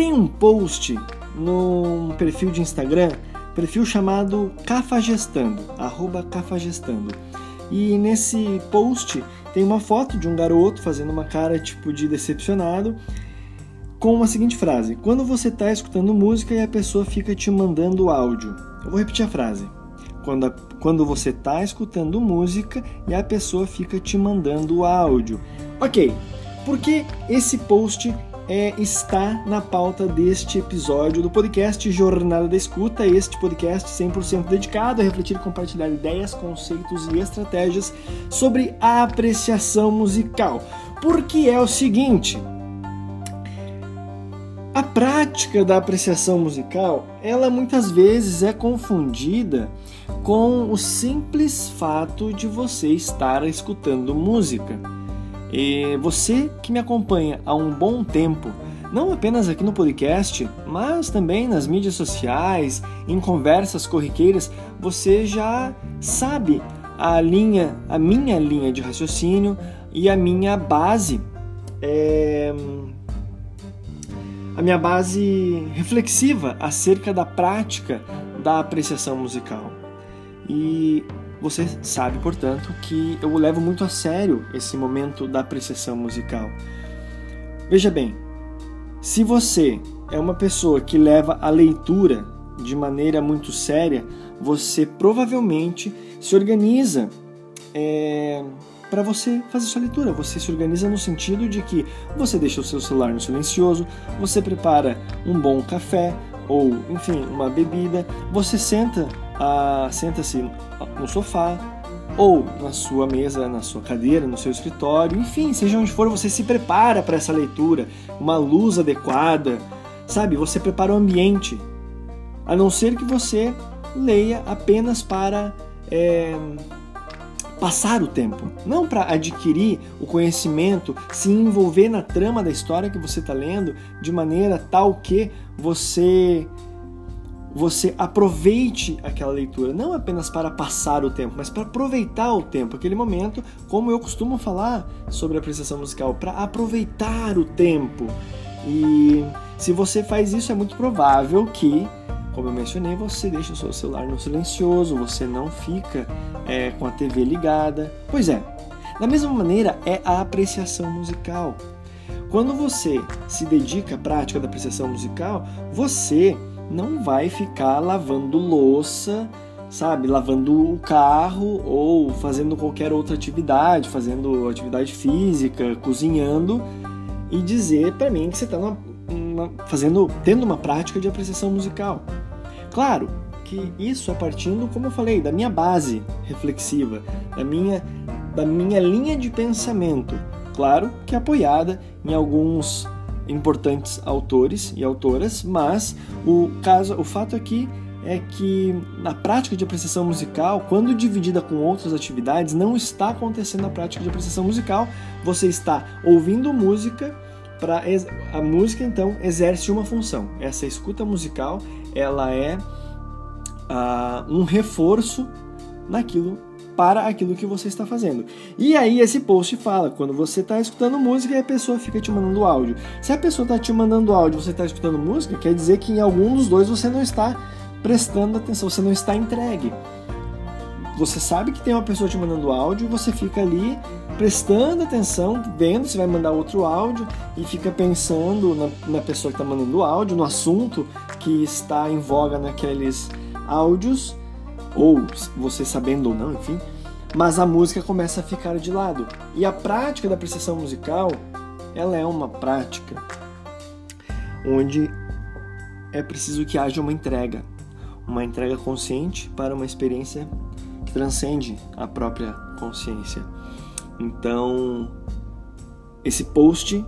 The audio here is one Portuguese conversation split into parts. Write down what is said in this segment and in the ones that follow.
tem um post num perfil de Instagram, perfil chamado Cafagestando, arroba Cafagestando. E nesse post tem uma foto de um garoto fazendo uma cara tipo de decepcionado com a seguinte frase: Quando você está escutando música e a pessoa fica te mandando áudio. Eu vou repetir a frase. Quando, a, quando você está escutando música e a pessoa fica te mandando áudio. Ok, porque esse post é, está na pauta deste episódio do podcast Jornada da Escuta, este podcast 100% dedicado a refletir e compartilhar ideias, conceitos e estratégias sobre a apreciação musical. Porque é o seguinte, a prática da apreciação musical, ela muitas vezes é confundida com o simples fato de você estar escutando música. E você que me acompanha há um bom tempo, não apenas aqui no podcast, mas também nas mídias sociais, em conversas corriqueiras, você já sabe a linha, a minha linha de raciocínio e a minha base é, a minha base reflexiva acerca da prática da apreciação musical. E você sabe, portanto, que eu levo muito a sério esse momento da apreciação musical. Veja bem, se você é uma pessoa que leva a leitura de maneira muito séria, você provavelmente se organiza é, para você fazer sua leitura. Você se organiza no sentido de que você deixa o seu celular no silencioso, você prepara um bom café ou, enfim, uma bebida, você senta, ah, senta-se no sofá ou na sua mesa, na sua cadeira, no seu escritório, enfim, seja onde for, você se prepara para essa leitura, uma luz adequada, sabe? Você prepara o ambiente, a não ser que você leia apenas para é, passar o tempo, não para adquirir o conhecimento, se envolver na trama da história que você está lendo de maneira tal que você você aproveite aquela leitura, não apenas para passar o tempo, mas para aproveitar o tempo, aquele momento, como eu costumo falar sobre apreciação musical, para aproveitar o tempo. E se você faz isso, é muito provável que como eu mencionei, você deixa o seu celular no silencioso, você não fica é, com a TV ligada. Pois é, da mesma maneira é a apreciação musical. Quando você se dedica à prática da apreciação musical, você não vai ficar lavando louça, sabe, lavando o carro ou fazendo qualquer outra atividade, fazendo atividade física, cozinhando e dizer para mim que você está fazendo, tendo uma prática de apreciação musical. Claro que isso é partindo, como eu falei, da minha base reflexiva, da minha, da minha linha de pensamento. Claro que apoiada em alguns importantes autores e autoras, mas o caso, o fato aqui é que na prática de apreciação musical, quando dividida com outras atividades, não está acontecendo a prática de apreciação musical. Você está ouvindo música para a música então exerce uma função. Essa escuta musical ela é uh, um reforço naquilo para aquilo que você está fazendo. E aí esse post fala, quando você está escutando música e a pessoa fica te mandando áudio. Se a pessoa está te mandando áudio e você está escutando música, quer dizer que em algum dos dois você não está prestando atenção, você não está entregue. Você sabe que tem uma pessoa te mandando áudio e você fica ali prestando atenção, vendo se vai mandar outro áudio e fica pensando na, na pessoa que está mandando áudio, no assunto que está em voga naqueles áudios, ou você sabendo ou não, enfim, mas a música começa a ficar de lado. E a prática da apreciação musical, ela é uma prática onde é preciso que haja uma entrega, uma entrega consciente para uma experiência que transcende a própria consciência. Então, esse post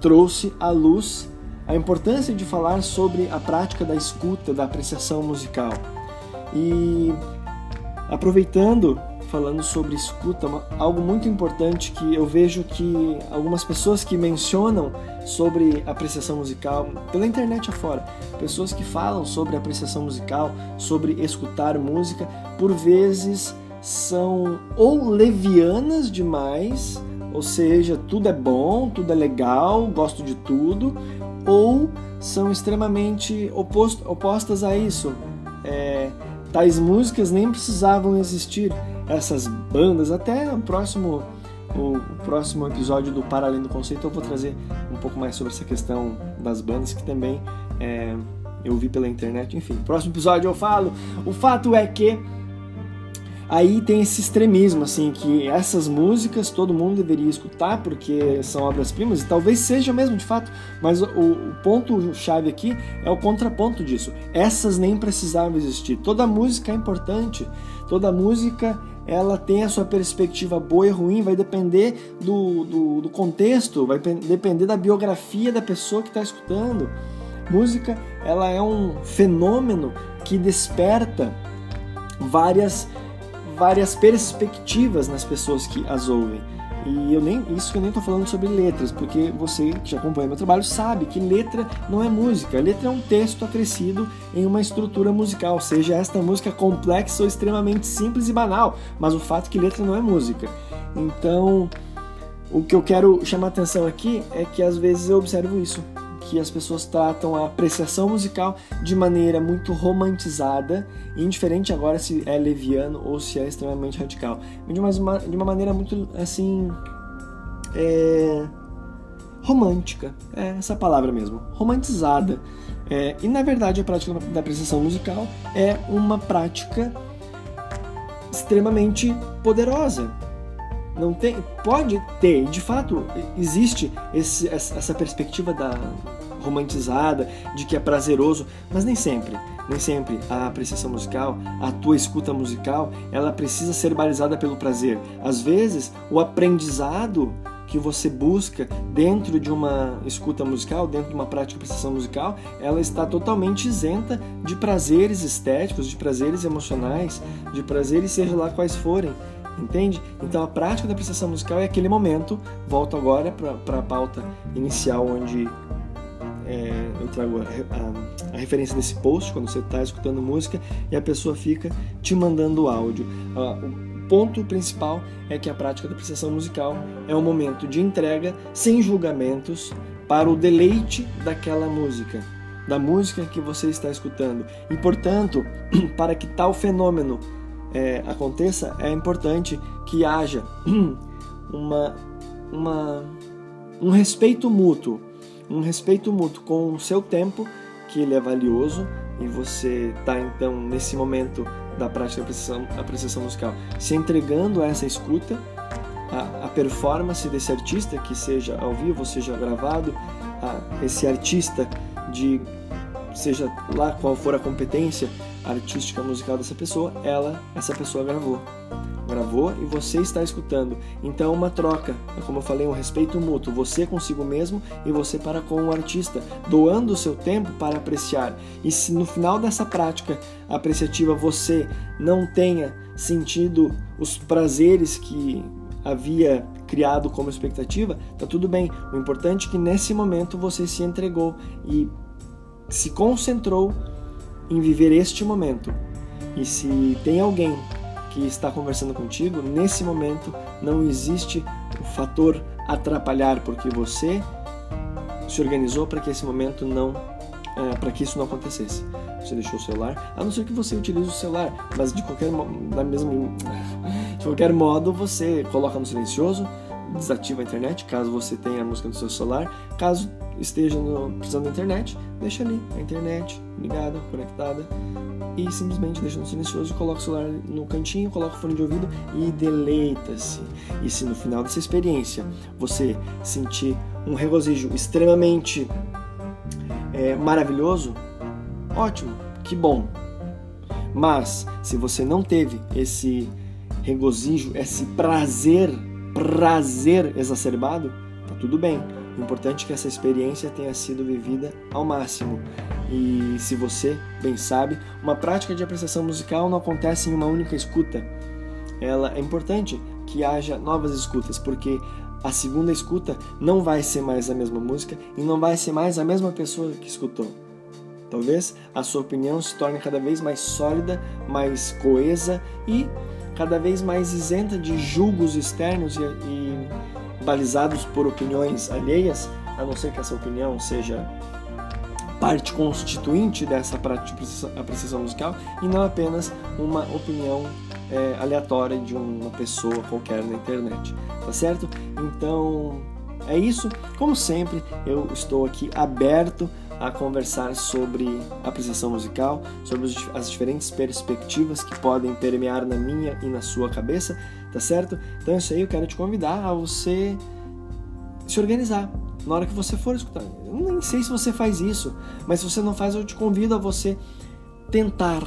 trouxe à luz a importância de falar sobre a prática da escuta, da apreciação musical. E aproveitando, falando sobre escuta, algo muito importante que eu vejo que algumas pessoas que mencionam sobre apreciação musical pela internet afora, pessoas que falam sobre apreciação musical, sobre escutar música, por vezes são ou levianas demais ou seja, tudo é bom, tudo é legal, gosto de tudo, ou são extremamente oposto, opostas a isso. É, tais músicas nem precisavam existir, essas bandas, até o próximo, o, próximo episódio do Para Além do Conceito eu vou trazer um pouco mais sobre essa questão das bandas que também é, eu vi pela internet. Enfim, próximo episódio eu falo. O fato é que aí tem esse extremismo, assim, que essas músicas todo mundo deveria escutar porque são obras-primas, e talvez seja mesmo de fato, mas o, o ponto-chave aqui é o contraponto disso. Essas nem precisavam existir. Toda música é importante, toda música ela tem a sua perspectiva boa e ruim, vai depender do, do, do contexto, vai depender da biografia da pessoa que está escutando. Música, ela é um fenômeno que desperta várias várias perspectivas nas pessoas que as ouvem. E eu nem isso que eu nem estou falando sobre letras, porque você que já acompanha meu trabalho sabe que letra não é música. Letra é um texto acrescido em uma estrutura musical, seja esta música complexa ou extremamente simples e banal, mas o fato é que letra não é música. Então, o que eu quero chamar atenção aqui é que às vezes eu observo isso que as pessoas tratam a apreciação musical de maneira muito romantizada, indiferente agora se é leviano ou se é extremamente radical, de uma, de uma maneira muito assim. É, romântica, é essa palavra mesmo, romantizada. É, e na verdade a prática da apreciação musical é uma prática extremamente poderosa, não tem, pode ter, de fato existe esse, essa perspectiva da romantizada de que é prazeroso, mas nem sempre, nem sempre a apreciação musical, a tua escuta musical, ela precisa ser balizada pelo prazer. Às vezes, o aprendizado que você busca dentro de uma escuta musical, dentro de uma prática de apreciação musical, ela está totalmente isenta de prazeres estéticos, de prazeres emocionais, de prazeres seja lá quais forem. Entende? Então a prática da apreciação musical é aquele momento. Volto agora para a pauta inicial, onde é, eu trago a, a, a, referência desse post quando você está escutando música e a pessoa fica te mandando áudio. o ponto principal é que a prática da apreciação musical é um momento de entrega sem julgamentos para o deleite daquela música, da música que você está escutando. E portanto, para que tal fenômeno é, aconteça, é importante que haja uma, uma, um respeito mútuo, um respeito mútuo com o seu tempo, que ele é valioso, e você está então nesse momento da prática da apreciação, apreciação musical se entregando a essa escuta, a, a, performance desse artista, que seja ao vivo, seja gravado, a, esse artista de seja lá qual for a competência artística musical dessa pessoa, ela, essa pessoa gravou. Gravou e você está escutando. Então, uma troca, como eu falei, um respeito mútuo, você consigo mesmo e você para com o artista, doando o seu tempo para apreciar. E se no final dessa prática apreciativa você não tenha sentido os prazeres que havia criado como expectativa, tá tudo bem. O importante é que nesse momento você se entregou e se concentrou em viver este momento. E se tem alguém que está conversando contigo, nesse momento não existe o fator atrapalhar, porque você se organizou para que esse momento não, é, para que isso não acontecesse. Você deixou o celular, a não ser que você utilize o celular, mas de qualquer da mesma, de qualquer modo você coloca no silencioso, desativa a internet, caso você tenha a música no seu celular, caso esteja no, precisando da internet, deixa ali a internet ligada, conectada e simplesmente deixa no silencioso, coloca o celular no cantinho, coloca o fone de ouvido e deleita-se. E se no final dessa experiência você sentir um regozijo extremamente é, maravilhoso, ótimo, que bom. Mas se você não teve esse regozijo, esse prazer, prazer exacerbado, tá tudo bem o importante é que essa experiência tenha sido vivida ao máximo. E se você bem sabe, uma prática de apreciação musical não acontece em uma única escuta. Ela é importante que haja novas escutas, porque a segunda escuta não vai ser mais a mesma música e não vai ser mais a mesma pessoa que escutou. Talvez a sua opinião se torne cada vez mais sólida, mais coesa e cada vez mais isenta de julgos externos e, e balizados por opiniões alheias, a não ser que essa opinião seja parte constituinte dessa apreciação musical e não apenas uma opinião é, aleatória de uma pessoa qualquer na internet, tá certo? Então é isso. Como sempre, eu estou aqui aberto a conversar sobre apreciação musical, sobre as diferentes perspectivas que podem permear na minha e na sua cabeça, tá certo? Então, isso aí eu quero te convidar a você se organizar na hora que você for escutar. Eu nem sei se você faz isso, mas se você não faz, eu te convido a você tentar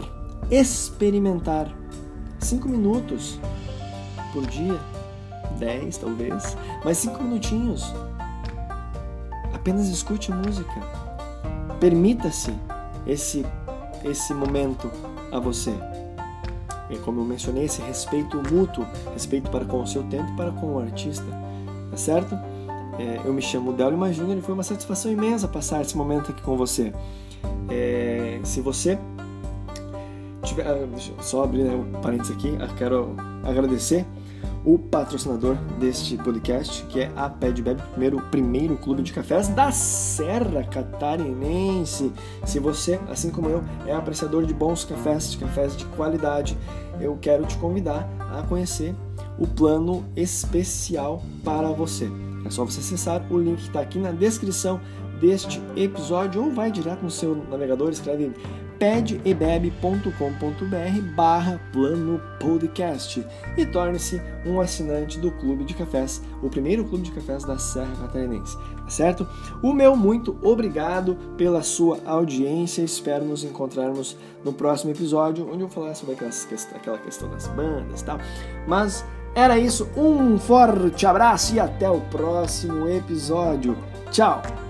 experimentar cinco minutos por dia, dez talvez, mas cinco minutinhos. Apenas escute música. Permita-se esse esse momento a você. E como eu mencionei, esse respeito mútuo, respeito para com o seu tempo e para com o artista, tá certo? É, eu me chamo Delio Júnior e foi uma satisfação imensa passar esse momento aqui com você. É, se você tiver, ah, só abrir né, um parênteses aqui, quero agradecer o patrocinador deste podcast, que é a Bebe, primeiro, primeiro clube de cafés da Serra Catarinense. Se você, assim como eu, é apreciador de bons cafés, de cafés de qualidade, eu quero te convidar a conhecer o plano especial para você. É só você acessar o link que está aqui na descrição deste episódio ou vai direto no seu navegador, escreve pedebebe.com.br barra plano podcast e torne-se um assinante do Clube de Cafés, o primeiro clube de cafés da Serra Catarinense, tá certo? O meu muito obrigado pela sua audiência, espero nos encontrarmos no próximo episódio, onde eu vou falar sobre aquelas, aquela questão das bandas e tal, mas era isso, um forte abraço e até o próximo episódio. Tchau!